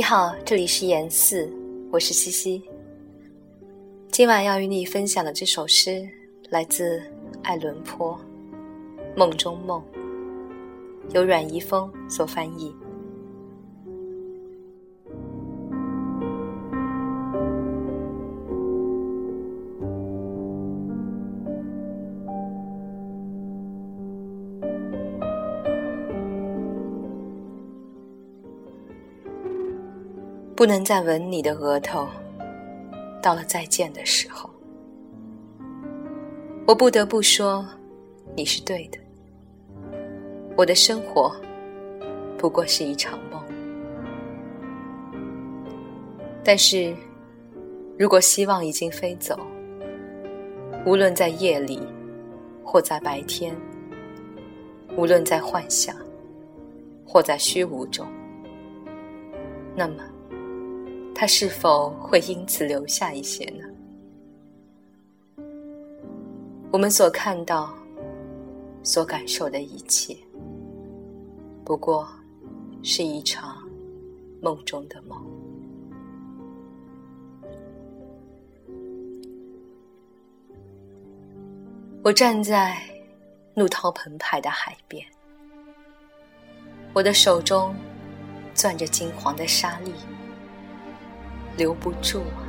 你好，这里是言四，我是西西。今晚要与你分享的这首诗来自艾伦坡，《梦中梦》，由阮怡峰所翻译。不能再吻你的额头，到了再见的时候，我不得不说，你是对的。我的生活不过是一场梦，但是，如果希望已经飞走，无论在夜里，或在白天，无论在幻想，或在虚无中，那么。他是否会因此留下一些呢？我们所看到、所感受的一切，不过是一场梦中的梦。我站在怒涛澎湃的海边，我的手中攥着金黄的沙粒。留不住啊！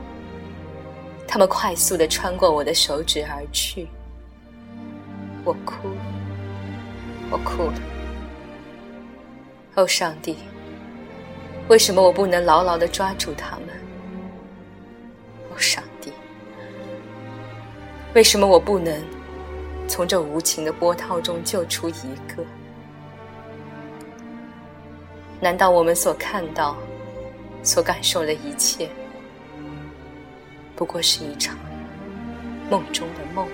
他们快速的穿过我的手指而去，我哭了，我哭了。哦，上帝，为什么我不能牢牢的抓住他们？哦，上帝，为什么我不能从这无情的波涛中救出一个？难道我们所看到？所感受的一切，不过是一场梦中的梦。